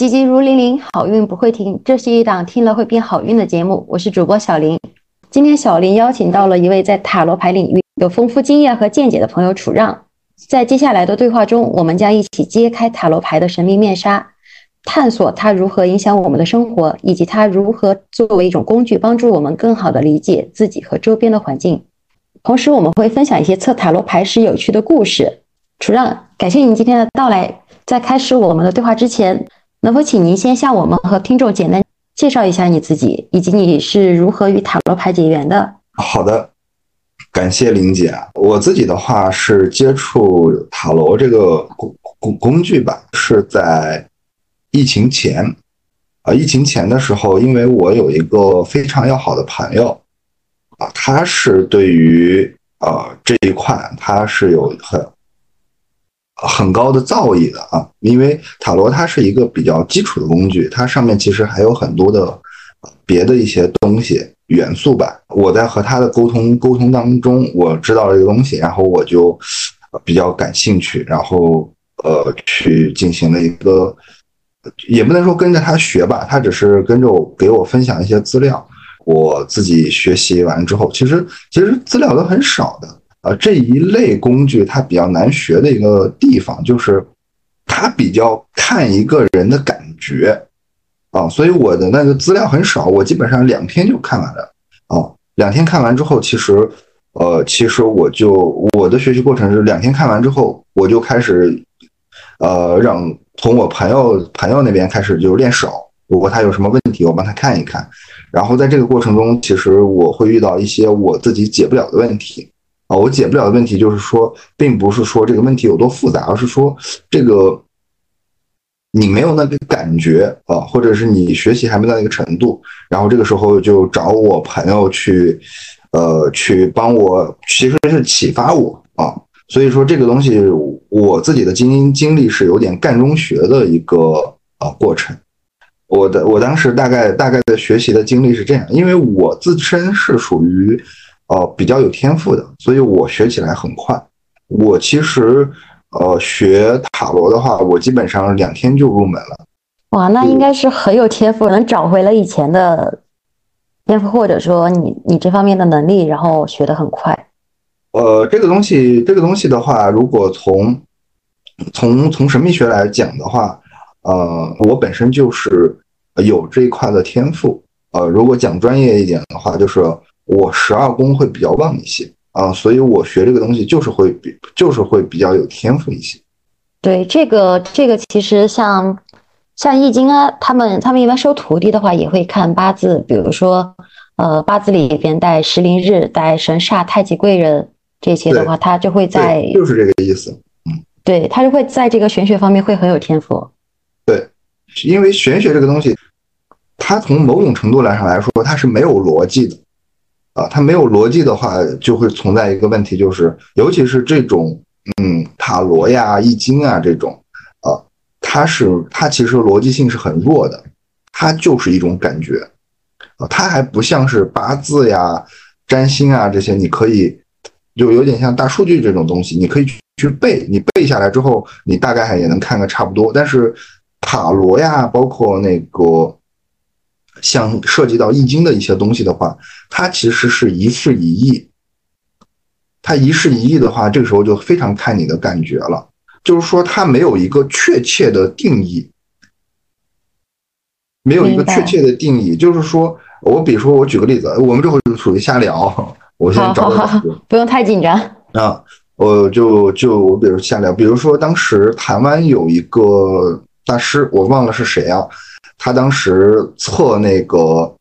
急急如律令，好运不会停。这是一档听了会变好运的节目，我是主播小林。今天小林邀请到了一位在塔罗牌领域有丰富经验和见解的朋友楚让。在接下来的对话中，我们将一起揭开塔罗牌的神秘面纱，探索它如何影响我们的生活，以及它如何作为一种工具，帮助我们更好地理解自己和周边的环境。同时，我们会分享一些测塔罗牌时有趣的故事。楚让，感谢您今天的到来。在开始我们的对话之前，能否请您先向我们和听众简单介绍一下你自己，以及你是如何与塔罗牌结缘的？好的，感谢林姐。我自己的话是接触塔罗这个工工工具吧，是在疫情前啊，疫情前的时候，因为我有一个非常要好的朋友啊，他是对于啊这一块，他是有很。很高的造诣的啊，因为塔罗它是一个比较基础的工具，它上面其实还有很多的别的一些东西元素吧。我在和他的沟通沟通当中，我知道了这个东西，然后我就比较感兴趣，然后呃去进行了一个，也不能说跟着他学吧，他只是跟着我给我分享一些资料，我自己学习完之后，其实其实资料都很少的。啊，这一类工具它比较难学的一个地方就是，它比较看一个人的感觉，啊，所以我的那个资料很少，我基本上两天就看完了，啊，两天看完之后，其实，呃，其实我就我的学习过程是两天看完之后，我就开始，呃，让从我朋友朋友那边开始就练手，如果他有什么问题，我帮他看一看，然后在这个过程中，其实我会遇到一些我自己解不了的问题。啊，我解不了的问题就是说，并不是说这个问题有多复杂，而是说这个你没有那个感觉啊，或者是你学习还没到那个程度，然后这个时候就找我朋友去，呃，去帮我，其实是启发我啊。所以说这个东西，我自己的经经历是有点干中学的一个啊过程。我的我当时大概大概的学习的经历是这样，因为我自身是属于。呃，比较有天赋的，所以我学起来很快。我其实，呃，学塔罗的话，我基本上两天就入门了。哇，那应该是很有天赋，能找回了以前的天赋，或者说你你这方面的能力，然后学得很快。呃，这个东西，这个东西的话，如果从从从神秘学来讲的话，呃，我本身就是有这一块的天赋。呃，如果讲专业一点的话，就是。我十二宫会比较旺一些啊，所以我学这个东西就是会比就是会比较有天赋一些。对，这个这个其实像像易经啊，他们他们一般收徒弟的话也会看八字，比如说呃八字里边带时灵日、带神煞、太极贵人这些的话，他就会在就是这个意思，嗯，对他就会在这个玄学方面会很有天赋。对，因为玄学这个东西，它从某种程度来上来说，它是没有逻辑的。啊，它没有逻辑的话，就会存在一个问题，就是尤其是这种，嗯，塔罗呀、易经啊这种，啊，它是它其实逻辑性是很弱的，它就是一种感觉，啊，它还不像是八字呀、占星啊这些，你可以就有点像大数据这种东西，你可以去去背，你背下来之后，你大概也能看个差不多。但是塔罗呀，包括那个。像涉及到易经的一些东西的话，它其实是一事一议。它一事一议的话，这个时候就非常看你的感觉了。就是说，它没有一个确切的定义，没有一个确切的定义。就是说，我比如说，我举个例子，我们这会就属于瞎聊。我先找找，不用太紧张啊。我就就我比如瞎聊，比如说当时台湾有一个大师，我忘了是谁啊。他当时测那个，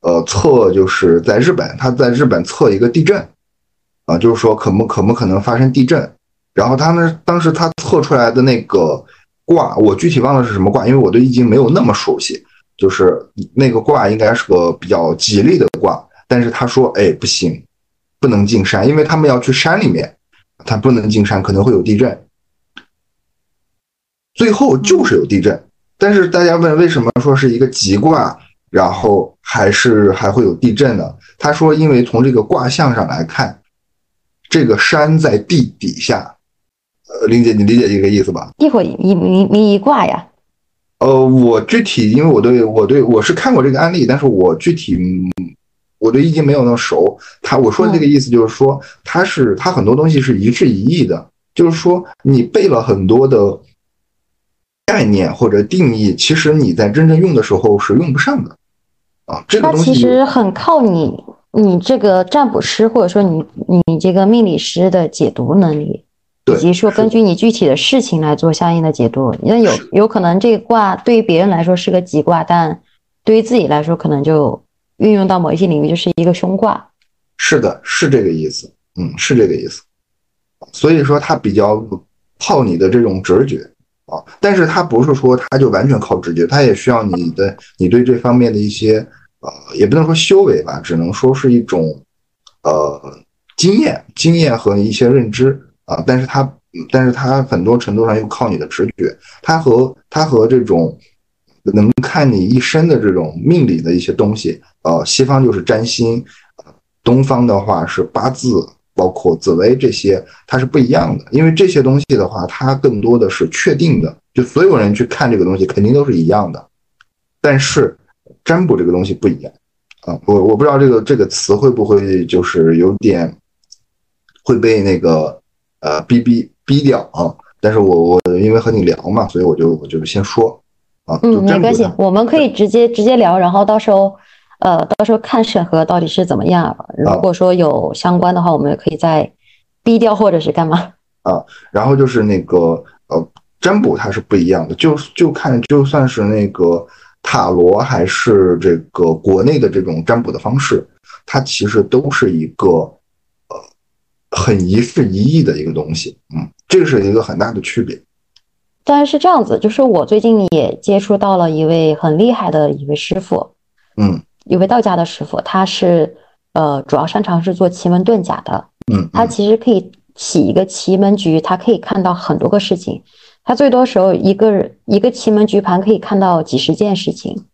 呃，测就是在日本，他在日本测一个地震，啊，就是说可不可不可能发生地震？然后他呢，当时他测出来的那个卦，我具体忘了是什么卦，因为我对易经没有那么熟悉。就是那个卦应该是个比较吉利的卦，但是他说，哎，不行，不能进山，因为他们要去山里面，他不能进山，可能会有地震。最后就是有地震。但是大家问为什么说是一个吉卦，然后还是还会有地震呢？他说，因为从这个卦象上来看，这个山在地底下。呃，林姐，你理解这个意思吧？地火一一一卦呀。呃，我具体因为我对我对我是看过这个案例，但是我具体我对易经没有那么熟。他我说的这个意思就是说，他是他很多东西是一致一义的，就是说你背了很多的概念或者定义，其实你在真正用的时候是用不上的啊。这个东西其实很靠你你这个占卜师或者说你你这个命理师的解读能力。以及说根据你具体的事情来做相应的解读，因为有有可能这个卦对于别人来说是个吉卦，但对于自己来说可能就运用到某一些领域就是一个凶卦。是的，是这个意思，嗯，是这个意思。所以说它比较靠你的这种直觉啊，但是它不是说它就完全靠直觉，它也需要你的你对这方面的一些呃，也不能说修为吧，只能说是一种呃经验、经验和一些认知。啊，但是它，但是它很多程度上又靠你的直觉，它和它和这种能看你一生的这种命理的一些东西，呃，西方就是占星，东方的话是八字，包括紫薇这些，它是不一样的。因为这些东西的话，它更多的是确定的，就所有人去看这个东西肯定都是一样的。但是占卜这个东西不一样啊，我我不知道这个这个词会不会就是有点会被那个。呃，逼逼逼掉啊！但是我我因为和你聊嘛，所以我就我就先说啊。嗯，没关系，我们可以直接直接聊，然后到时候呃，到时候看审核到底是怎么样。如果说有相关的话，我们也可以再逼掉或者是干嘛 啊。然后就是那个呃，占卜它是不一样的，就就看就算是那个塔罗还是这个国内的这种占卜的方式，它其实都是一个呃。很一事一议的一个东西，嗯，这个是一个很大的区别。但是这样子，就是我最近也接触到了一位很厉害的一位师傅，嗯，一位道家的师傅，他是呃主要擅长是做奇门遁甲的，嗯，他其实可以起一个奇门局，他可以看到很多个事情，他最多时候一个一个奇门局盘可以看到几十件事情，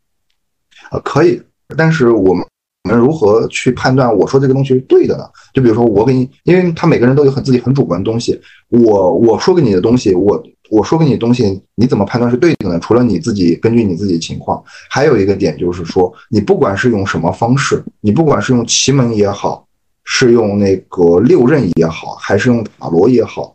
呃，可以，但是我们。我们如何去判断我说这个东西是对的呢？就比如说我给你，因为他每个人都有很自己很主观的东西。我我说给你的东西，我我说给你的东西，你怎么判断是对的呢？除了你自己根据你自己的情况，还有一个点就是说，你不管是用什么方式，你不管是用奇门也好，是用那个六壬也好，还是用塔罗也好，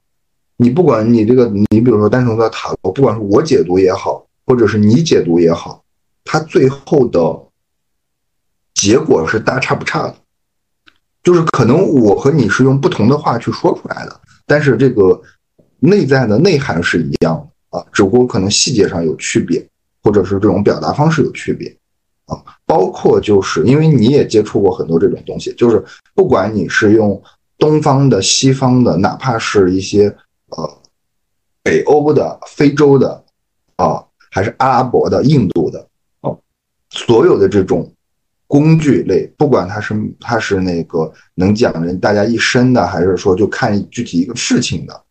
你不管你这个，你比如说单纯的塔罗，不管是我解读也好，或者是你解读也好，它最后的。结果是大差不差的，就是可能我和你是用不同的话去说出来的，但是这个内在的内涵是一样的啊，只不过可能细节上有区别，或者是这种表达方式有区别啊。包括就是因为你也接触过很多这种东西，就是不管你是用东方的、西方的，哪怕是一些呃北欧的、非洲的啊，还是阿拉伯的、印度的哦，所有的这种。工具类，不管它是它是那个能讲人大家一生的，还是说就看具体一个事情的，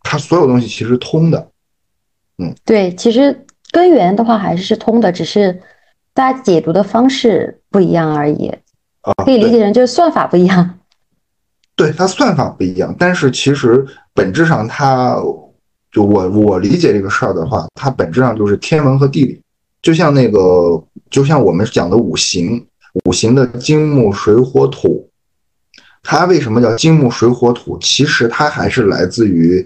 它所有东西其实通的。嗯，对，其实根源的话还是是通的，只是大家解读的方式不一样而已。啊，可以理解成就是算法不一样。对，它算法不一样，但是其实本质上，它就我我理解这个事儿的话，它本质上就是天文和地理。就像那个，就像我们讲的五行，五行的金木水火土，它为什么叫金木水火土？其实它还是来自于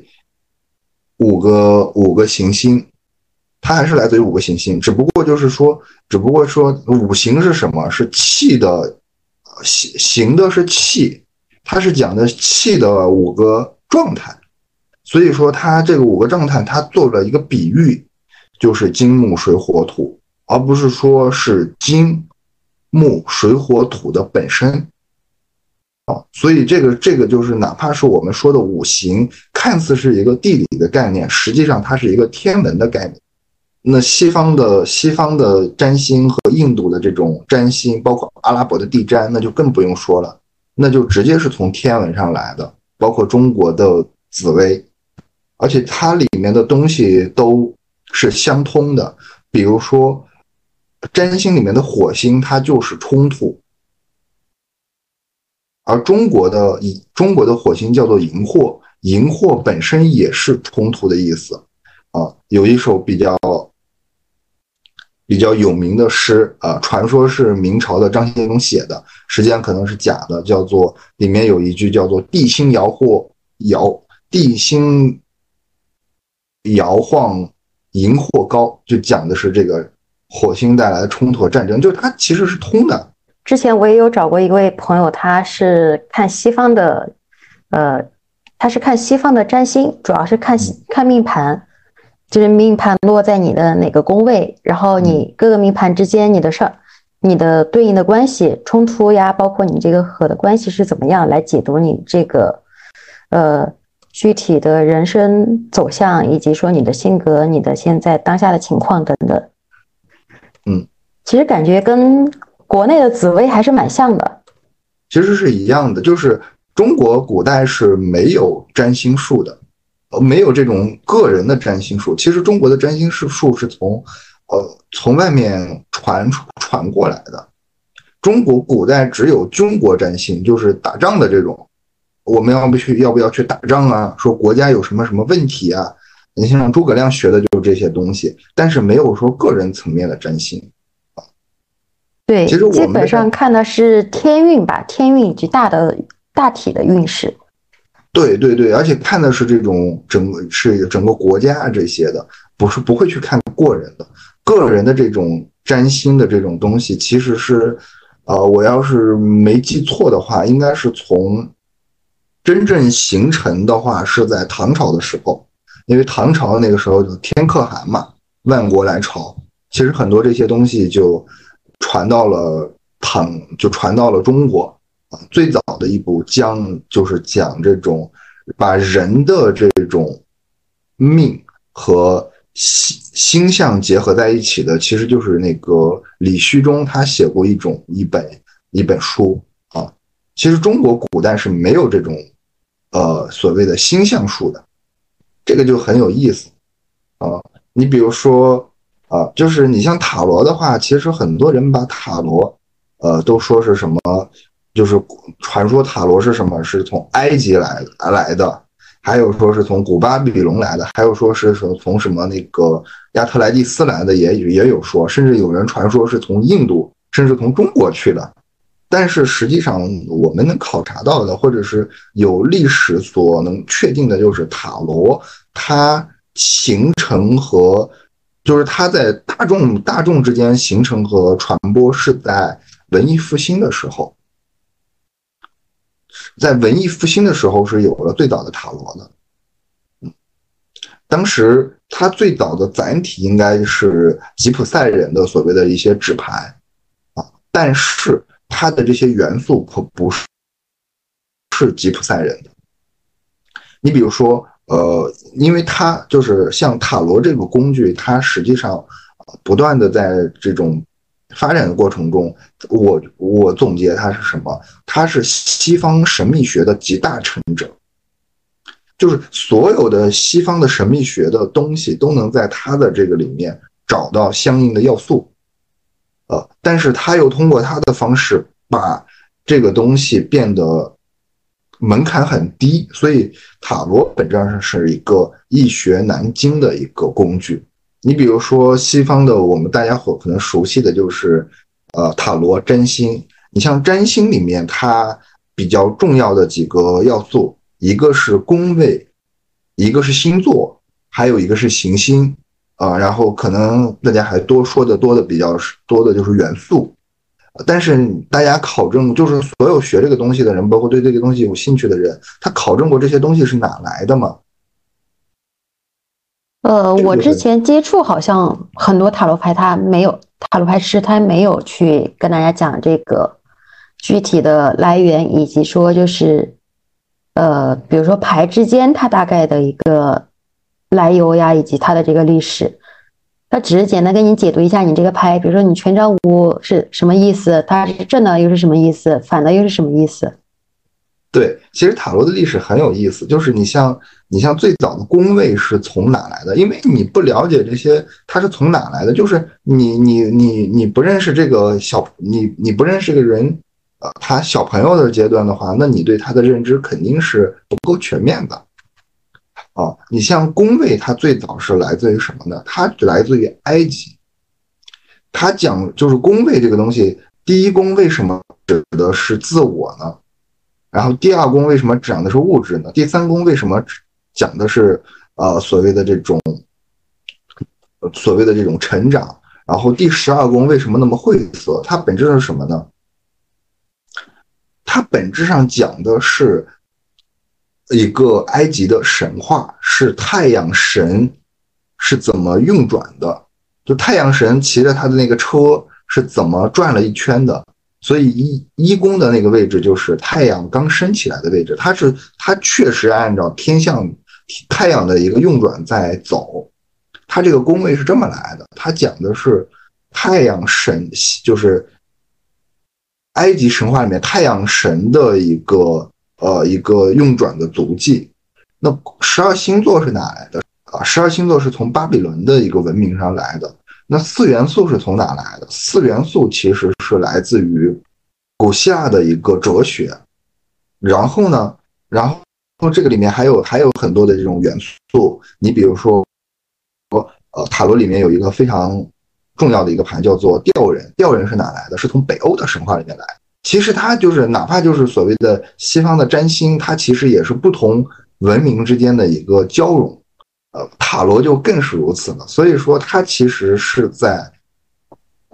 五个五个行星，它还是来自于五个行星，只不过就是说，只不过说五行是什么？是气的行行的是气，它是讲的气的五个状态，所以说它这个五个状态，它做了一个比喻。就是金木水火土，而不是说是金木水火土的本身啊，所以这个这个就是哪怕是我们说的五行，看似是一个地理的概念，实际上它是一个天文的概念。那西方的西方的占星和印度的这种占星，包括阿拉伯的地占，那就更不用说了，那就直接是从天文上来的。包括中国的紫薇，而且它里面的东西都。是相通的，比如说，占星里面的火星，它就是冲突，而中国的中国的火星叫做荧惑，荧惑本身也是冲突的意思啊。有一首比较比较有名的诗啊，传说是明朝的张献忠写的，实际上可能是假的，叫做里面有一句叫做“地心摇惑摇，地心摇晃荧惑高”，就讲的是这个火星带来的冲突和战争，就是它其实是通的。之前我也有找过一位朋友，他是看西方的，呃，他是看西方的占星，主要是看看命盘。就是命盘落在你的哪个宫位，然后你各个命盘之间你的上、你的对应的关系冲突呀，包括你这个和的关系是怎么样，来解读你这个呃具体的人生走向，以及说你的性格、你的现在当下的情况等等。嗯，其实感觉跟国内的紫薇还是蛮像的。其实是一样的，就是中国古代是没有占星术的。没有这种个人的占星术，其实中国的占星术术是从，呃，从外面传传过来的。中国古代只有军国占星，就是打仗的这种，我们要不去要不要去打仗啊？说国家有什么什么问题啊？你像诸葛亮学的就是这些东西，但是没有说个人层面的占星啊。对，其实我基本上看的是天运吧，天运以及大的大体的运势。对对对，而且看的是这种整个是整个国家这些的，不是不会去看个人的，个人的这种占星的这种东西，其实是，呃，我要是没记错的话，应该是从真正形成的话是在唐朝的时候，因为唐朝那个时候就天可汗嘛，万国来朝，其实很多这些东西就传到了唐，就传到了中国啊。最早的一部讲就是讲这种把人的这种命和星星象结合在一起的，其实就是那个李虚中他写过一种一本一本书啊。其实中国古代是没有这种呃所谓的星象术的，这个就很有意思啊。你比如说啊，就是你像塔罗的话，其实很多人把塔罗呃都说是什么。就是传说塔罗是什么？是从埃及来来的，还有说是从古巴比伦来的，还有说是从从什么那个亚特兰蒂斯来的，也也有说，甚至有人传说是从印度，甚至从中国去的。但是实际上，我们能考察到的，或者是有历史所能确定的，就是塔罗它形成和就是它在大众大众之间形成和传播是在文艺复兴的时候。在文艺复兴的时候是有了最早的塔罗的，嗯，当时它最早的载体应该是吉普赛人的所谓的一些纸牌啊，但是它的这些元素可不是是吉普赛人的。你比如说，呃，因为它就是像塔罗这个工具，它实际上不断的在这种。发展的过程中，我我总结它是什么？它是西方神秘学的集大成者，就是所有的西方的神秘学的东西都能在它的这个里面找到相应的要素，呃，但是他又通过他的方式把这个东西变得门槛很低，所以塔罗本质上是一个易学难精的一个工具。你比如说西方的，我们大家伙可能熟悉的就是，呃，塔罗占星。你像占星里面，它比较重要的几个要素，一个是宫位，一个是星座，还有一个是行星，啊，然后可能大家还多说的多的比较多的就是元素。但是大家考证，就是所有学这个东西的人，包括对这个东西有兴趣的人，他考证过这些东西是哪来的吗？呃，我之前接触好像很多塔罗牌，他没有塔罗牌师，他没有去跟大家讲这个具体的来源，以及说就是，呃，比如说牌之间它大概的一个来由呀，以及它的这个历史，他只是简单给你解读一下你这个牌，比如说你权杖五是什么意思，它是正的又是什么意思，反的又是什么意思。对，其实塔罗的历史很有意思，就是你像你像最早的宫位是从哪来的？因为你不了解这些，它是从哪来的？就是你你你你不认识这个小你你不认识个人，呃，他小朋友的阶段的话，那你对他的认知肯定是不够全面的。啊，你像宫位，它最早是来自于什么呢？它来自于埃及。它讲就是宫位这个东西，第一宫为什么指的是自我呢？然后第二宫为什么讲的是物质呢？第三宫为什么讲的是呃所谓的这种所谓的这种成长？然后第十二宫为什么那么晦涩？它本质上是什么呢？它本质上讲的是一个埃及的神话，是太阳神是怎么运转的？就太阳神骑着他的那个车是怎么转了一圈的？所以一一宫的那个位置就是太阳刚升起来的位置，它是它确实按照天象太阳的一个运转在走。它这个宫位是这么来的，它讲的是太阳神，就是埃及神话里面太阳神的一个呃一个运转的足迹。那十二星座是哪来的啊？十二星座是从巴比伦的一个文明上来的。那四元素是从哪来的？四元素其实是来自于古希腊的一个哲学。然后呢，然后这个里面还有还有很多的这种元素。你比如说。呃，塔罗里面有一个非常重要的一个盘，叫做吊人。吊人是哪来的？是从北欧的神话里面来。其实它就是，哪怕就是所谓的西方的占星，它其实也是不同文明之间的一个交融。呃，塔罗就更是如此了。所以说，它其实是在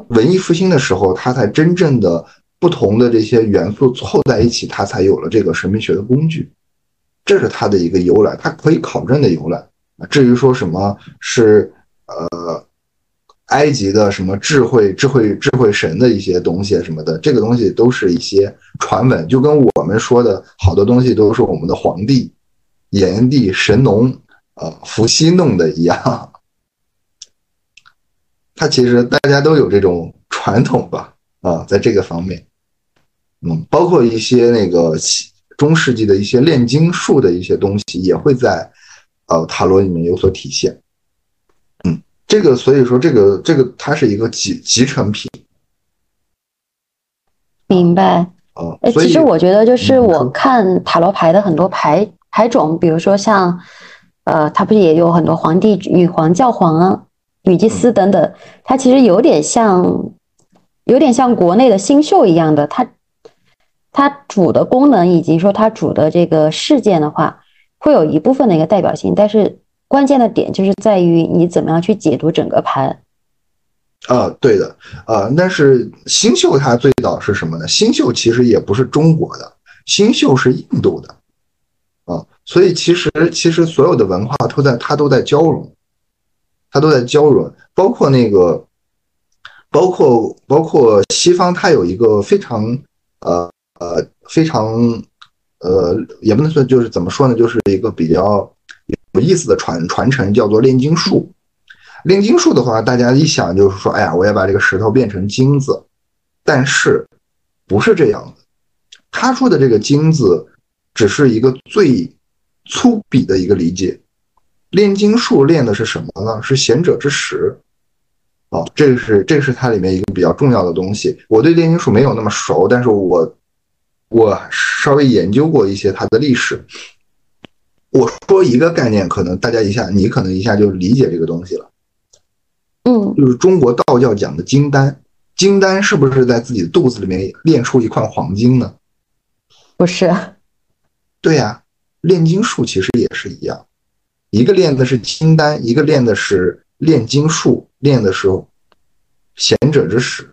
文艺复兴的时候，它才真正的不同的这些元素凑在一起，它才有了这个神秘学的工具。这是它的一个由来，它可以考证的由来。至于说什么是？呃，埃及的什么智慧、智慧、智慧神的一些东西什么的，这个东西都是一些传闻，就跟我们说的好多东西都是我们的皇帝、炎帝、神农、呃伏羲弄的一样。他其实大家都有这种传统吧？啊，在这个方面，嗯，包括一些那个中世纪的一些炼金术的一些东西，也会在呃塔罗里面有所体现。这个，所以说这个这个它是一个集集成品，明白？哦，哎，其实我觉得就是我看塔罗牌的很多牌牌种，比如说像，呃，它不是也有很多皇帝、女皇、教皇啊、女祭司等等，它其实有点像，有点像国内的星宿一样的，它它主的功能以及说它主的这个事件的话，会有一部分的一个代表性，但是。关键的点就是在于你怎么样去解读整个盘。啊，对的，啊，但是星宿它最早是什么呢？星宿其实也不是中国的，星宿是印度的，啊，所以其实其实所有的文化都在它都在交融，它都在交融，包括那个，包括包括西方，它有一个非常呃呃非常呃也不能说就是怎么说呢，就是一个比较。有意思的传传承叫做炼金术，炼金术的话，大家一想就是说，哎呀，我要把这个石头变成金子，但是不是这样的。他说的这个金子，只是一个最粗鄙的一个理解。炼金术炼的是什么呢？是贤者之石。哦，这个是这个是它里面一个比较重要的东西。我对炼金术没有那么熟，但是我我稍微研究过一些它的历史。我说一个概念，可能大家一下，你可能一下就理解这个东西了。嗯，就是中国道教讲的金丹，金丹是不是在自己的肚子里面炼出一块黄金呢？不是。对呀，炼金术其实也是一样，一个炼的是金丹，一个炼的是炼金术，炼的是贤者之石。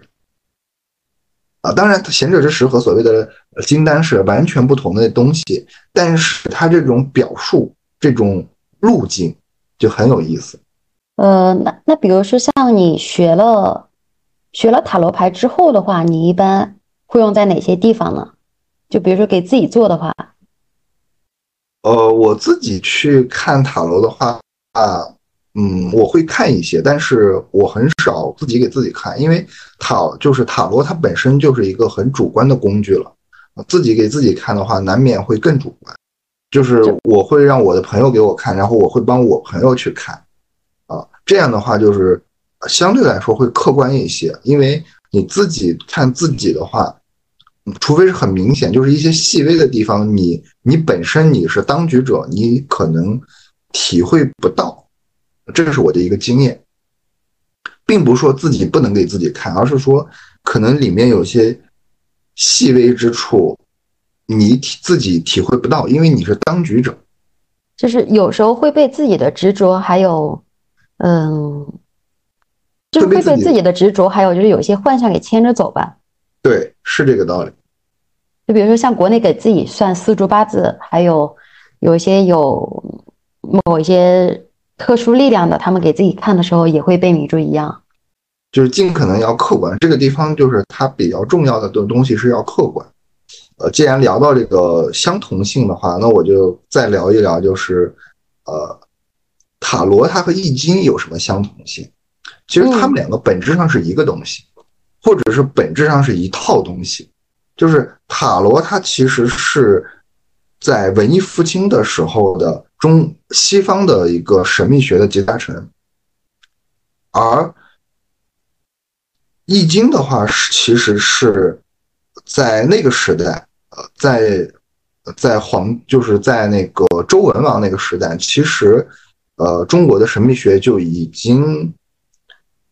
啊，当然，贤者之石和所谓的金丹是完全不同的东西，但是它这种表述、这种路径就很有意思。呃，那那比如说像你学了学了塔罗牌之后的话，你一般会用在哪些地方呢？就比如说给自己做的话，呃，我自己去看塔罗的话啊。嗯，我会看一些，但是我很少自己给自己看，因为塔就是塔罗，它本身就是一个很主观的工具了。自己给自己看的话，难免会更主观。就是我会让我的朋友给我看，然后我会帮我朋友去看，啊，这样的话就是相对来说会客观一些。因为你自己看自己的话，除非是很明显，就是一些细微的地方，你你本身你是当局者，你可能体会不到。这是我的一个经验，并不是说自己不能给自己看，而是说可能里面有些细微之处，你体自己体会不到，因为你是当局者。就是有时候会被自己的执着，还有，嗯，就是会被自己的执着，还有就是有些幻象给牵着走吧。对，是这个道理。就比如说像国内给自己算四柱八字，还有有一些有某一些特殊力量的，他们给自己看的时候也会被迷住一样。就是尽可能要客观，这个地方就是它比较重要的东东西是要客观。呃，既然聊到这个相同性的话，那我就再聊一聊，就是呃，塔罗它和易经有什么相同性？其实它们两个本质上是一个东西，或者是本质上是一套东西。就是塔罗它其实是在文艺复兴的时候的中西方的一个神秘学的集大成，而易经的话是其实是。在那个时代，呃，在在皇就是在那个周文王那个时代，其实，呃，中国的神秘学就已经，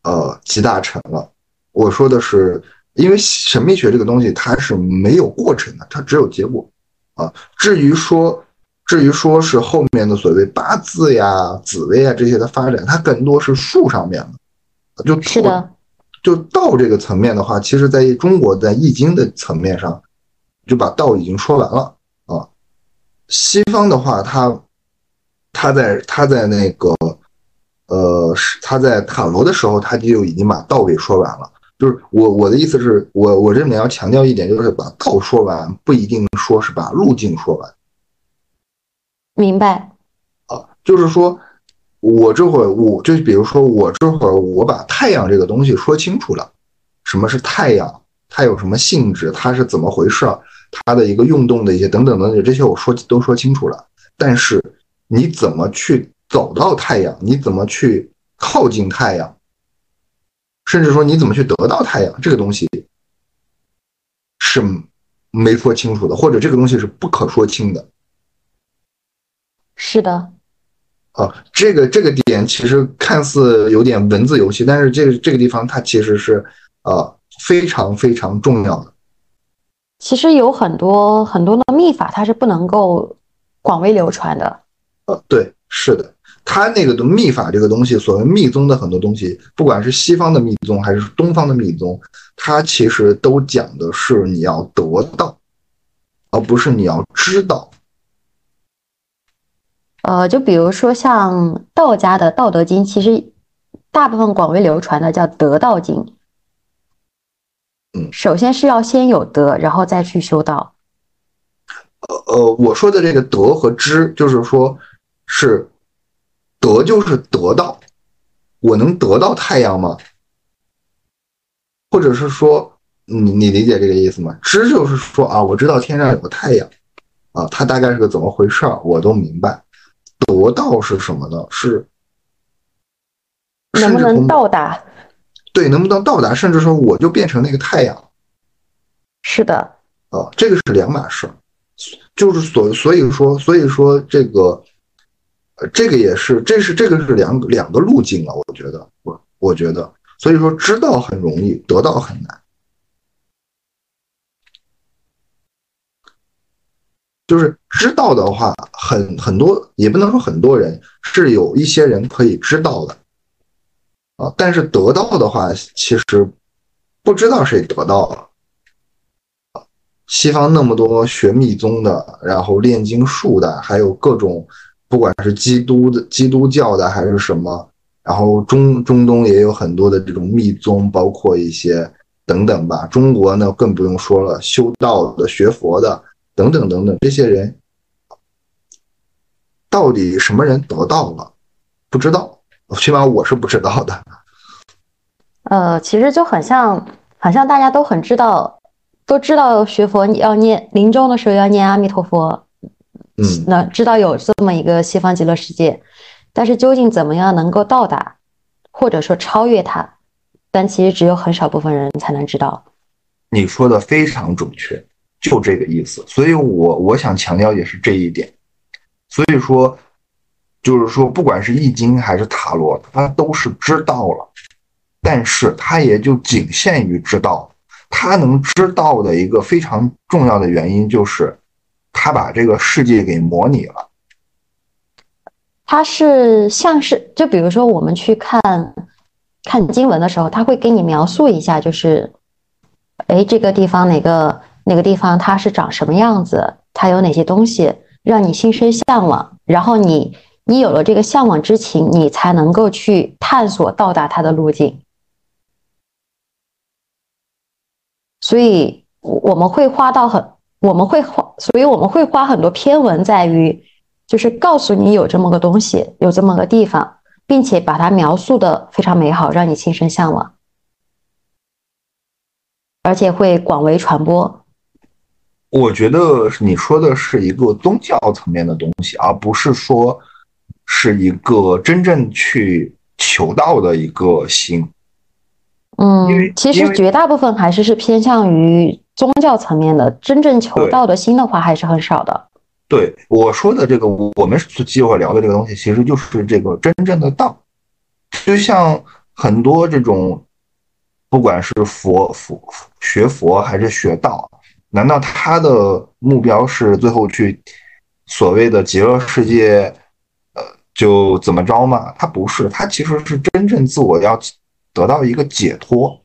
呃，集大成了。我说的是，因为神秘学这个东西它是没有过程的，它只有结果啊。至于说，至于说是后面的所谓八字呀、紫薇啊这些的发展，它更多是术上面的，就是的。就道这个层面的话，其实在中国在易经的层面上，就把道已经说完了啊。西方的话，他他在他在那个呃，他在塔罗的时候，他就已经把道给说完了。就是我我的意思是我我这里面要强调一点，就是把道说完，不一定说是把路径说完。明白。啊，就是说。我这会儿，我就比如说，我这会儿我把太阳这个东西说清楚了，什么是太阳，它有什么性质，它是怎么回事，它的一个运动的一些等等等等这些我说都说清楚了。但是你怎么去走到太阳，你怎么去靠近太阳，甚至说你怎么去得到太阳，这个东西是没说清楚的，或者这个东西是不可说清的。是的。啊，这个这个点其实看似有点文字游戏，但是这个这个地方它其实是呃非常非常重要的。其实有很多很多的秘法，它是不能够广为流传的。呃，对，是的，它那个的秘法这个东西，所谓密宗的很多东西，不管是西方的密宗还是东方的密宗，它其实都讲的是你要得到，而不是你要知道。呃，就比如说像道家的《道德经》，其实大部分广为流传的叫《得道经》。嗯，首先是要先有德，然后再去修道。呃呃，我说的这个德和知，就是说，是德就是得到，我能得到太阳吗？或者是说，你你理解这个意思吗？知就是说啊，我知道天上有个太阳，啊，它大概是个怎么回事儿，我都明白。得到是什么呢？是能不能到达？对，能不能到达？甚至说，我就变成那个太阳。是的。啊，这个是两码事。就是所所以说，所以说这个，呃，这个也是，这是这个是两两个路径了。我觉得，我我觉得，所以说知道很容易，得到很难。就是知道的话，很很多也不能说很多人是有一些人可以知道的，啊，但是得到的话，其实不知道谁得到了。西方那么多学密宗的，然后炼金术的，还有各种，不管是基督的、基督教的还是什么，然后中中东也有很多的这种密宗，包括一些等等吧。中国呢更不用说了，修道的、学佛的。等等等等，这些人到底什么人得到了？不知道，起码我是不知道的。呃，其实就很像，好像大家都很知道，都知道学佛要念临终的时候要念阿弥陀佛，嗯，那知道有这么一个西方极乐世界，但是究竟怎么样能够到达，或者说超越它，但其实只有很少部分人才能知道。你说的非常准确。就这个意思，所以我我想强调也是这一点。所以说，就是说，不管是易经还是塔罗，它都是知道了，但是它也就仅限于知道。他能知道的一个非常重要的原因就是，他把这个世界给模拟了。他是像是，就比如说我们去看看经文的时候，他会给你描述一下，就是，哎，这个地方哪个那个地方它是长什么样子，它有哪些东西让你心生向往，然后你你有了这个向往之情，你才能够去探索到达它的路径。所以我们会花到很，我们会花，所以我们会花很多篇文在于，就是告诉你有这么个东西，有这么个地方，并且把它描述的非常美好，让你心生向往，而且会广为传播。我觉得你说的是一个宗教层面的东西，而不是说是一个真正去求道的一个心。嗯，其实绝大部分还是是偏向于宗教层面的，真正求道的心的话还是很少的。对我说的这个，我们今会聊的这个东西，其实就是这个真正的道。就像很多这种，不管是佛佛学佛还是学道，难道他的目标是最后去所谓的极乐世界，呃，就怎么着吗？他不是，他其实是真正自我要。得到一个解脱，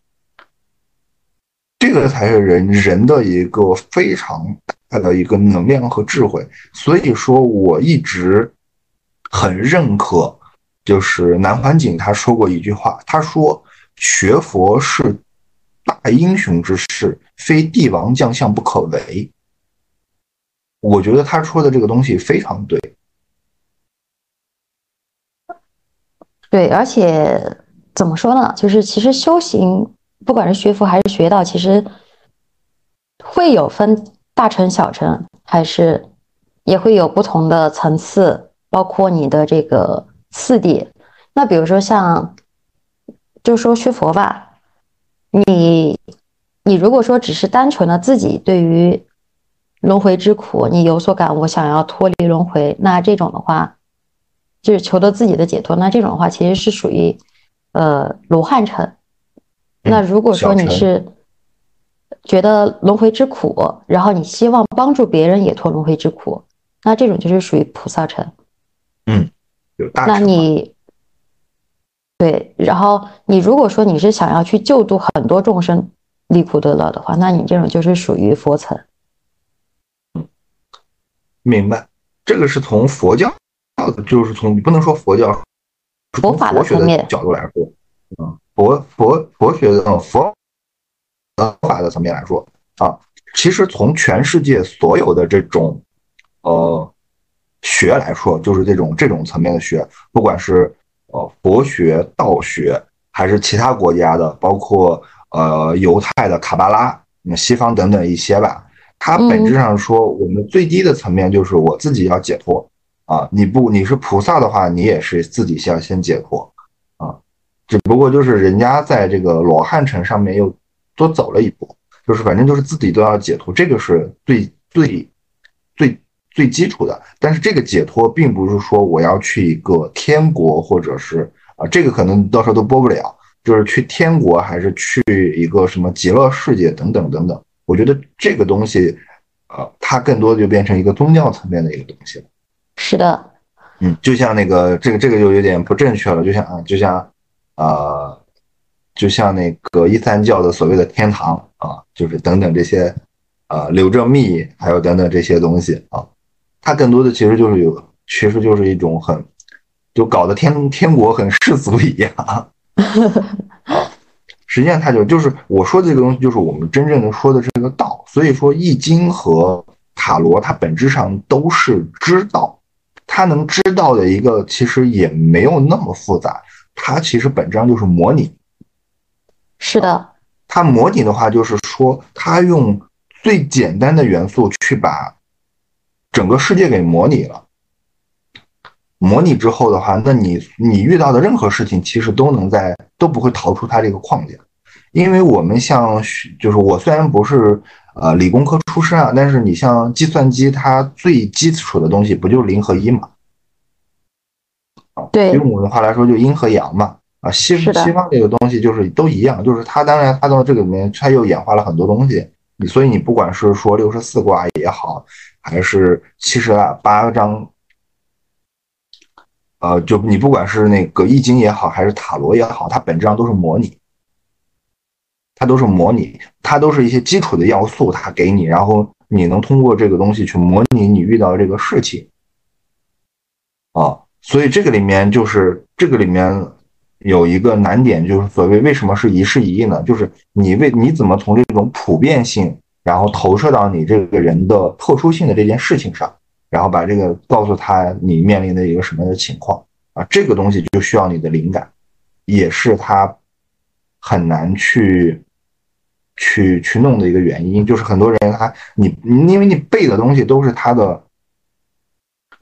这个才是人人的一个非常大的一个能量和智慧。所以说，我一直很认可，就是南怀瑾他说过一句话，他说：“学佛是大英雄之事，非帝王将相不可为。”我觉得他说的这个东西非常对，对，而且。怎么说呢？就是其实修行，不管是学佛还是学道，其实会有分大乘、小乘，还是也会有不同的层次，包括你的这个次第。那比如说像，就说学佛吧，你你如果说只是单纯的自己对于轮回之苦你有所感悟，想要脱离轮回，那这种的话，就是求得自己的解脱。那这种的话，其实是属于。呃，罗汉城。那如果说你是觉得轮回之苦，然后你希望帮助别人也脱轮回之苦，那这种就是属于菩萨城。嗯，有大。那你对，然后你如果说你是想要去救度很多众生离苦得乐的话，那你这种就是属于佛层。嗯，明白。这个是从佛教，就是从你不能说佛教。佛法的层面角度来说，嗯，佛佛佛学的嗯佛佛法的层面来说啊，其实从全世界所有的这种呃学来说，就是这种这种层面的学，不管是呃佛学、道学，还是其他国家的，包括呃犹太的卡巴拉、西方等等一些吧，它本质上说，我们最低的层面就是我自己要解脱。啊，你不你是菩萨的话，你也是自己先先解脱啊，只不过就是人家在这个罗汉城上面又多走了一步，就是反正就是自己都要解脱，这个是最最最最基础的。但是这个解脱并不是说我要去一个天国，或者是啊，这个可能到时候都播不了，就是去天国还是去一个什么极乐世界等等等等。我觉得这个东西，呃，它更多的就变成一个宗教层面的一个东西了。是的，嗯，就像那个这个这个就有点不正确了，就像啊，就像，呃，就像那个伊斯兰教的所谓的天堂啊，就是等等这些，呃，柳正密还有等等这些东西啊，它更多的其实就是有，其实就是一种很，就搞得天天国很世俗一样啊，实际上它就就是我说的这个东西，就是我们真正的说的这个道，所以说易经和塔罗它本质上都是知道。它能知道的一个其实也没有那么复杂，它其实本质上就是模拟。是的，它模拟的话就是说，它用最简单的元素去把整个世界给模拟了。模拟之后的话，那你你遇到的任何事情其实都能在都不会逃出它这个框架，因为我们像就是我虽然不是。呃，理工科出身啊，但是你像计算机，它最基础的东西不就是零和一嘛？对，用我的话来说，就阴和阳嘛。啊，西西方这个东西就是都一样，就是它当然它到这个里面它又演化了很多东西，你所以你不管是说六十四卦也好，还是七十八章，呃，就你不管是那个易经也好，还是塔罗也好，它本质上都是模拟，它都是模拟，它都是一些基础的要素，它给你，然后你能通过这个东西去模拟你遇到这个事情，啊，所以这个里面就是这个里面有一个难点，就是所谓为什么是一事一议呢？就是你为你怎么从这种普遍性，然后投射到你这个人的特殊性的这件事情上，然后把这个告诉他你面临的一个什么样的情况啊？这个东西就需要你的灵感，也是他很难去去去弄的一个原因。就是很多人他你因为你背的东西都是他的。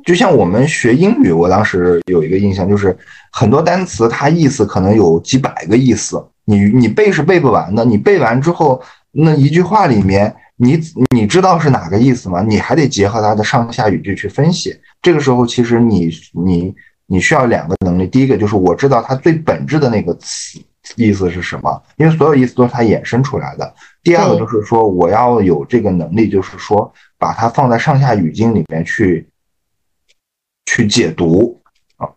就像我们学英语，我当时有一个印象，就是很多单词它意思可能有几百个意思，你你背是背不完的。你背完之后，那一句话里面，你你知道是哪个意思吗？你还得结合它的上下语句去分析。这个时候，其实你你你需要两个能力，第一个就是我知道它最本质的那个词意思是什么，因为所有意思都是它衍生出来的。第二个就是说，我要有这个能力，就是说把它放在上下语境里面去。去解读啊，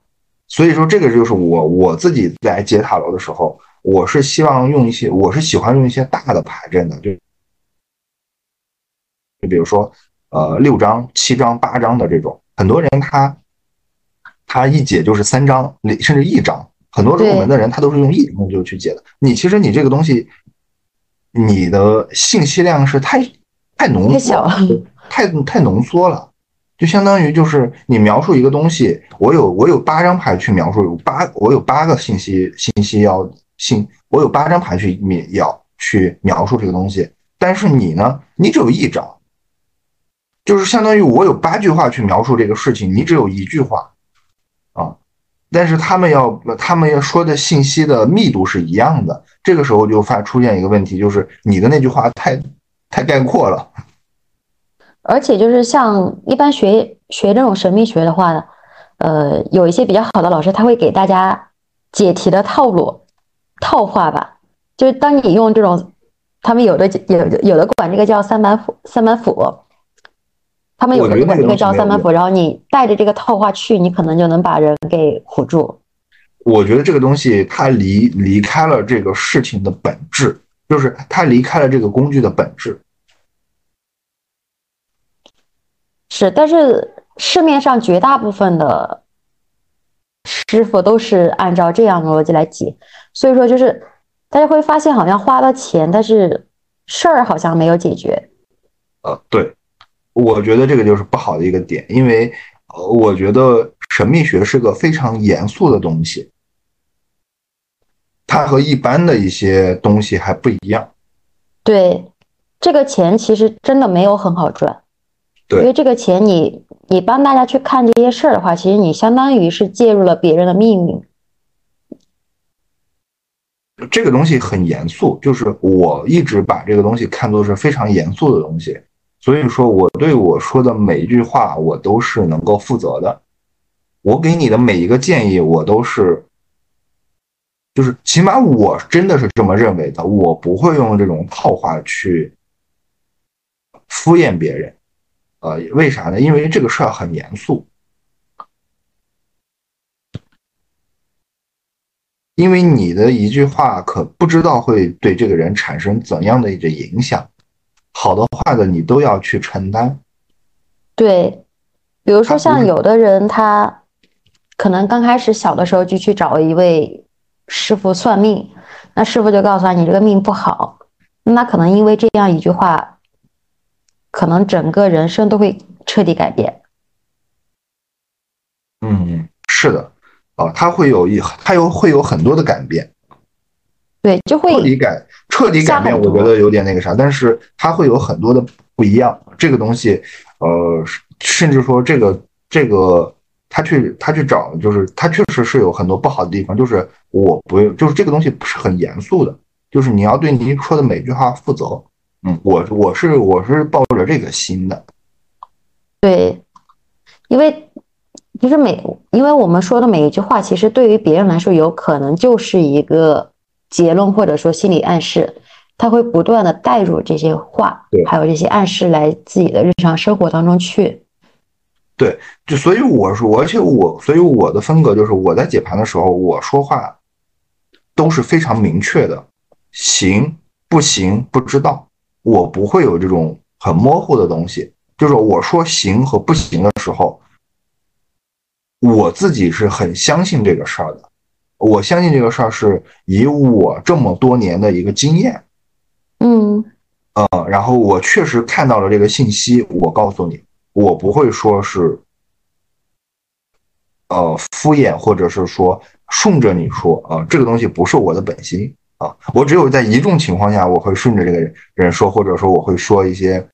所以说这个就是我我自己在解塔罗的时候，我是希望用一些，我是喜欢用一些大的牌阵的，就就比如说呃六张、七张、八张的这种，很多人他他一解就是三张，甚至一张，很多入门的人他都是用一张就去解的。你其实你这个东西，你的信息量是太太浓缩，太太浓缩了。就相当于就是你描述一个东西，我有我有八张牌去描述有八，我有八个信息信息要信，我有八张牌去描要去描述这个东西，但是你呢，你只有一张，就是相当于我有八句话去描述这个事情，你只有一句话啊，但是他们要他们要说的信息的密度是一样的，这个时候就发出现一个问题，就是你的那句话太太概括了。而且就是像一般学学这种神秘学的话呢，呃，有一些比较好的老师，他会给大家解题的套路套话吧。就是当你用这种，他们有的有有的管这个叫三板斧，三板斧，他们有的管这个叫三板斧，然后你带着这个套话去，你可能就能把人给唬住。我觉得这个东西它离离开了这个事情的本质，就是它离开了这个工具的本质。是，但是市面上绝大部分的师傅都是按照这样的逻辑来解，所以说就是大家会发现好像花了钱，但是事儿好像没有解决。呃，对，我觉得这个就是不好的一个点，因为呃，我觉得神秘学是个非常严肃的东西，它和一般的一些东西还不一样。对，这个钱其实真的没有很好赚。对因为这个钱，你你帮大家去看这些事儿的话，其实你相当于是介入了别人的命运。这个东西很严肃，就是我一直把这个东西看作是非常严肃的东西，所以说我对我说的每一句话，我都是能够负责的。我给你的每一个建议，我都是，就是起码我真的是这么认为的，我不会用这种套话去敷衍别人。呃，为啥呢？因为这个事儿很严肃，因为你的一句话可不知道会对这个人产生怎样的一个影响，好的坏的你都要去承担。对，比如说像有的人，他可能刚开始小的时候就去找一位师傅算命，那师傅就告诉他你这个命不好，那可能因为这样一句话。可能整个人生都会彻底改变。嗯，是的，啊，他会有一，他有会有很多的改变。对，就会彻底改，彻底改变，我觉得有点那个啥，但是它会有很多的不一样。这个东西，呃，甚至说这个这个，他去他去找，就是他确实是有很多不好的地方。就是我不用，就是这个东西不是很严肃的，就是你要对你说的每句话负责。嗯，我我是我是抱着这个心的，对，因为其实每，因为我们说的每一句话，其实对于别人来说，有可能就是一个结论，或者说心理暗示，他会不断的带入这些话，对还有这些暗示来自己的日常生活当中去。对，就所以我说，而且我，所以我的风格就是我在解盘的时候，我说话都是非常明确的，行不行不知道，我不会有这种很模糊的东西。就是我说行和不行的时候，我自己是很相信这个事儿的。我相信这个事儿是以我这么多年的一个经验，嗯呃，然后我确实看到了这个信息，我告诉你，我不会说是，呃，敷衍或者是说顺着你说啊、这个东西不是我的本心啊，我只有在一种情况下，我会顺着这个人人说，或者说我会说一些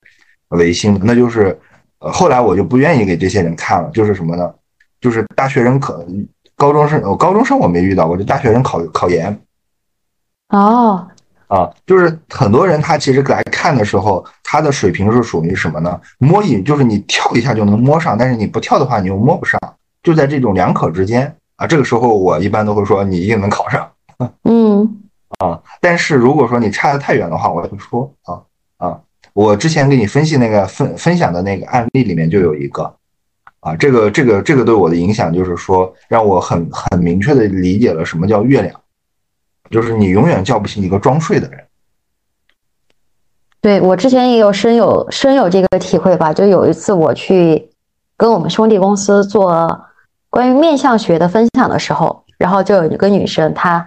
违心的，那就是，呃，后来我就不愿意给这些人看了，就是什么呢？就是大学生可高中生，呃，高中生我没遇到过，就大学生考考研，哦，啊，就是很多人他其实来看的时候，他的水平是属于什么呢？摸一就是你跳一下就能摸上，但是你不跳的话你又摸不上，就在这种两可之间啊。这个时候我一般都会说你一定能考上嗯 啊。但是如果说你差的太远的话，我也会说啊啊。我之前给你分析那个分分享的那个案例里面就有一个啊，这个这个这个对我的影响就是说，让我很很明确的理解了什么叫月亮，就是你永远叫不醒一个装睡的人。对我之前也有深有深有这个体会吧，就有一次我去跟我们兄弟公司做关于面相学的分享的时候，然后就有一个女生，她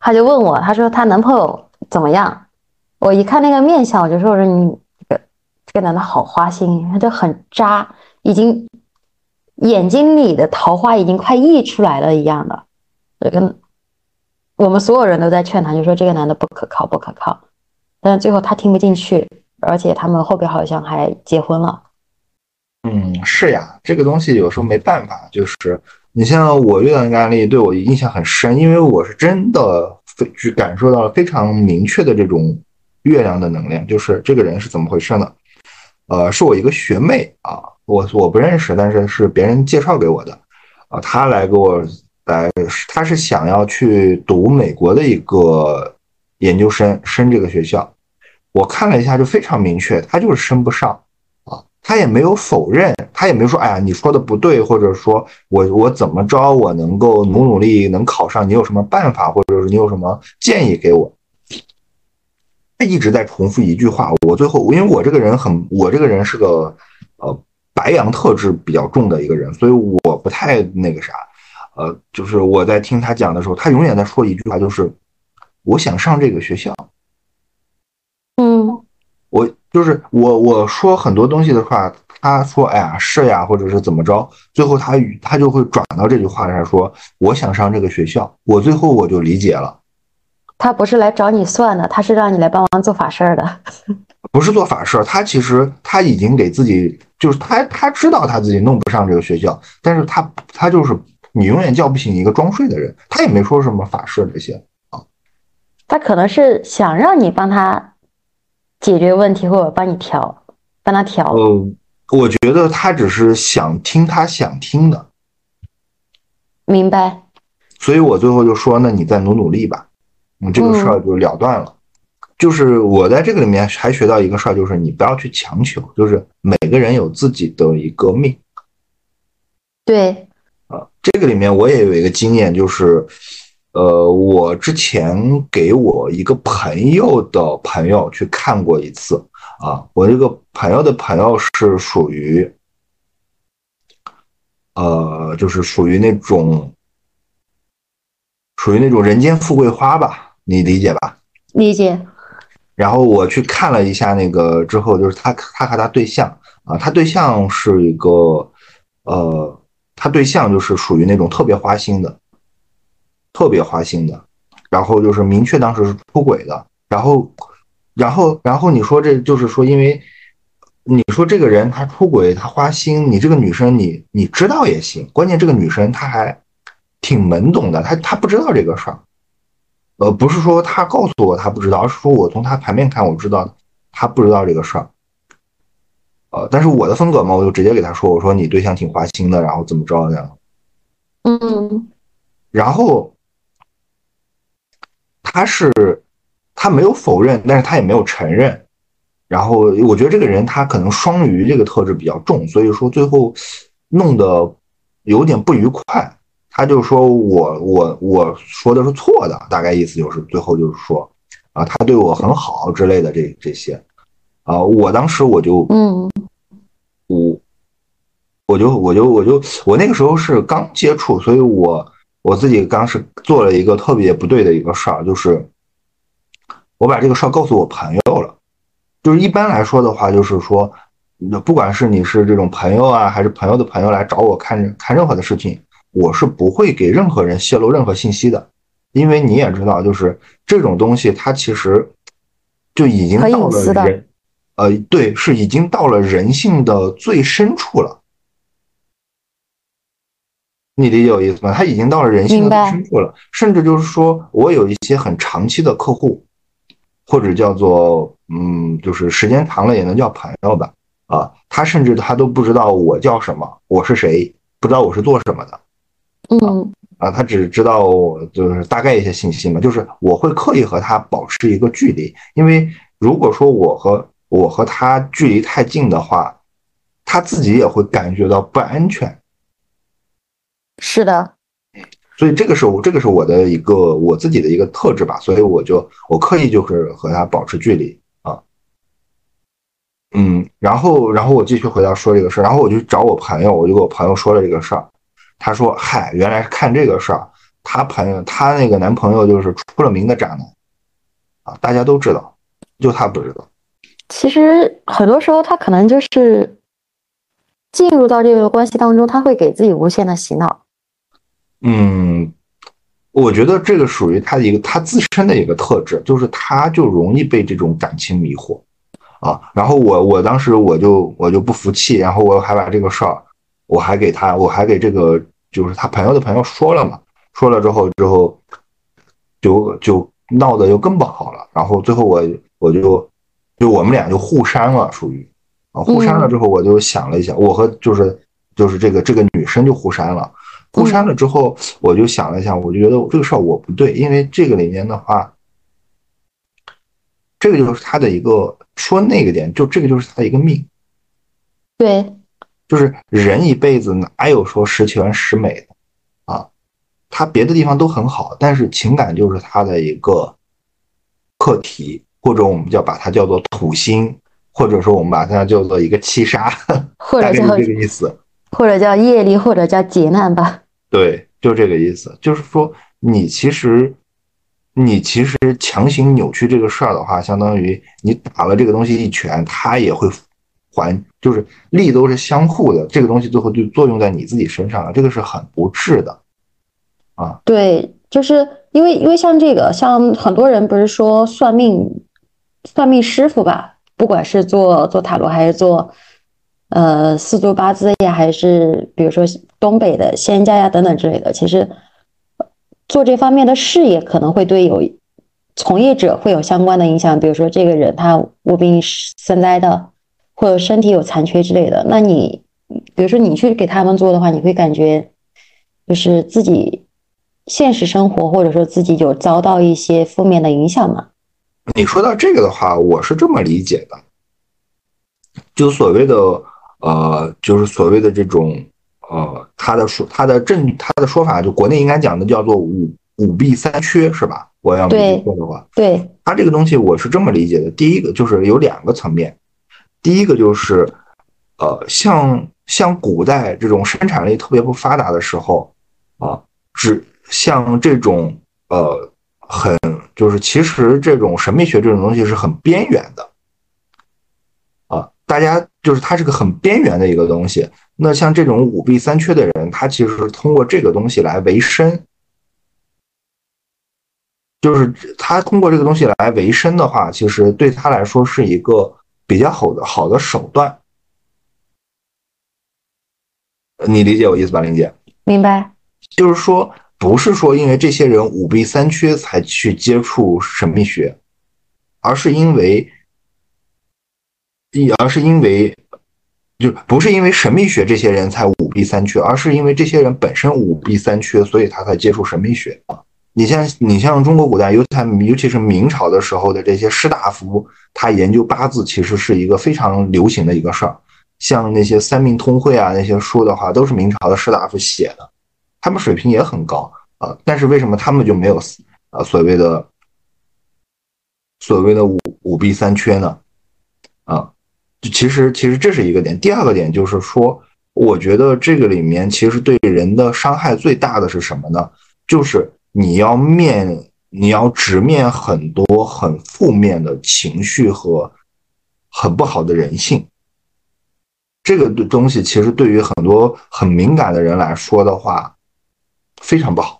她就问我，她说她男朋友怎么样？我一看那个面相，我就说我说你这个这个男的好花心，他就很渣，已经眼睛里的桃花已经快溢出来了一样的，就跟我们所有人都在劝他，就说这个男的不可靠，不可靠。但是最后他听不进去，而且他们后边好像还结婚了。嗯，是呀，这个东西有时候没办法，就是你像我遇到那个案例，对我印象很深，因为我是真的非去感受到了非常明确的这种月亮的能量，就是这个人是怎么回事呢？呃，是我一个学妹啊，我我不认识，但是是别人介绍给我的啊，她来给我来，她是想要去读美国的一个研究生，升这个学校，我看了一下就非常明确，她就是升不上。他也没有否认，他也没有说，哎呀，你说的不对，或者说我我怎么着，我能够努努力能考上，你有什么办法，或者是你有什么建议给我？他一直在重复一句话，我最后因为我这个人很，我这个人是个呃白羊特质比较重的一个人，所以我不太那个啥，呃，就是我在听他讲的时候，他永远在说一句话，就是我想上这个学校。嗯我就是我我说很多东西的话，他说哎呀是呀，或者是怎么着，最后他他就会转到这句话上说我想上这个学校，我最后我就理解了，他不是来找你算的，他是让你来帮忙做法事儿的。不是做法事儿，他其实他已经给自己就是他他知道他自己弄不上这个学校，但是他他就是你永远叫不醒一个装睡的人，他也没说什么法事这些啊，他可能是想让你帮他解决问题，或者帮你调，帮他调。呃，我觉得他只是想听他想听的，明白？所以我最后就说，那你再努努力吧，你这个事儿就了断了。就是我在这个里面还学到一个事儿，就是你不要去强求，就是每个人有自己的一个命对，啊。这个里面我也有一个经验，就是呃，我之前给我一个朋友的朋友去看过一次啊，我这个朋友的朋友是属于呃，就是属于那种属于那种人间富贵花吧，你理解吧？理解。然后我去看了一下那个之后，就是他他和他对象啊，他对象是一个呃，他对象就是属于那种特别花心的，特别花心的，然后就是明确当时是出轨的，然后然后然后你说这就是说，因为你说这个人他出轨他花心，你这个女生你你知道也行，关键这个女生她还挺懵懂的，她她不知道这个事儿。呃，不是说他告诉我他不知道，而是说我从他盘面看我知道他不知道这个事儿。呃，但是我的风格嘛，我就直接给他说，我说你对象挺花心的，然后怎么着的，嗯然后他是他没有否认，但是他也没有承认。然后我觉得这个人他可能双鱼这个特质比较重，所以说最后弄得有点不愉快。他就说我我我说的是错的，大概意思就是最后就是说啊，他对我很好之类的这这些啊，我当时我就嗯我我就我就我就我那个时候是刚接触，所以我我自己刚是做了一个特别不对的一个事儿，就是我把这个事儿告诉我朋友了。就是一般来说的话，就是说，那不管是你是这种朋友啊，还是朋友的朋友来找我看看任何的事情，我是不会给任何人泄露任何信息的，因为你也知道，就是这种东西它其实就已经到了人，呃，对，是已经到了人性的最深处了。你理解我意思吗？它已经到了人性的最深处了，甚至就是说我有一些很长期的客户，或者叫做嗯，就是时间长了也能叫朋友吧。啊，他甚至他都不知道我叫什么，我是谁，不知道我是做什么的嗯啊，他只知道我就是大概一些信息嘛。就是我会刻意和他保持一个距离，因为如果说我和我和他距离太近的话，他自己也会感觉到不安全。是的，所以这个是我这个是我的一个我自己的一个特质吧，所以我就我刻意就是和他保持距离啊，嗯，然后然后我继续回到说这个事儿，然后我就找我朋友，我就跟我朋友说了这个事儿，他说嗨，原来是看这个事儿，他朋友他那个男朋友就是出了名的渣男啊，大家都知道，就他不知道，其实很多时候他可能就是进入到这个关系当中，他会给自己无限的洗脑。嗯，我觉得这个属于他的一个他自身的一个特质，就是他就容易被这种感情迷惑啊。然后我我当时我就我就不服气，然后我还把这个事儿，我还给他，我还给这个就是他朋友的朋友说了嘛，说了之后之后就就闹得就更不好了。然后最后我我就就我们俩就互删了，属于。啊互删了之后，我就想了一下，我和就是就是这个这个女生就互删了。互删了之后，我就想了一下，我就觉得这个事儿我不对，因为这个里面的话，这个就是他的一个说那个点，就这个就是他的一个命，对，就是人一辈子哪有说十全十美的啊？他别的地方都很好，但是情感就是他的一个课题，或者我们叫把它叫做土星，或者说我们把它叫做一个七杀，或者是这个意思。或者叫业力，或者叫劫难吧。对，就这个意思，就是说你其实，你其实强行扭曲这个事儿的话，相当于你打了这个东西一拳，它也会环，就是力都是相互的，这个东西最后就作用在你自己身上了，这个是很不智的啊。对，就是因为因为像这个，像很多人不是说算命，算命师傅吧，不管是做做塔罗还是做。呃，四柱八字呀，还是比如说东北的仙家呀等等之类的，其实做这方面的事业可能会对有从业者会有相关的影响。比如说这个人他无病生灾的，或者身体有残缺之类的，那你比如说你去给他们做的话，你会感觉就是自己现实生活或者说自己有遭到一些负面的影响吗？你说到这个的话，我是这么理解的，就所谓的。呃，就是所谓的这种，呃，他的说他的证他的说法，就国内应该讲的叫做五五弊三缺，是吧？我要没记错的话，对他这个东西我是这么理解的。第一个就是有两个层面，第一个就是，呃，像像古代这种生产力特别不发达的时候，啊，只像这种呃很就是其实这种神秘学这种东西是很边缘的。啊大家就是它是个很边缘的一个东西。那像这种五弊三缺的人，他其实是通过这个东西来维生，就是他通过这个东西来维生的话，其实对他来说是一个比较好的好的手段。你理解我意思吧，玲姐？明白。就是说，不是说因为这些人五弊三缺才去接触神秘学，而是因为。而是因为，就不是因为神秘学这些人才五弊三缺，而是因为这些人本身五弊三缺，所以他才接触神秘学啊。你像你像中国古代，尤其尤其是明朝的时候的这些士大夫，他研究八字其实是一个非常流行的一个事儿。像那些《三命通会》啊那些书的话，都是明朝的士大夫写的，他们水平也很高啊。但是为什么他们就没有啊所谓的所谓的五五弊三缺呢？啊？其实，其实这是一个点。第二个点就是说，我觉得这个里面其实对人的伤害最大的是什么呢？就是你要面，你要直面很多很负面的情绪和很不好的人性。这个东西其实对于很多很敏感的人来说的话，非常不好。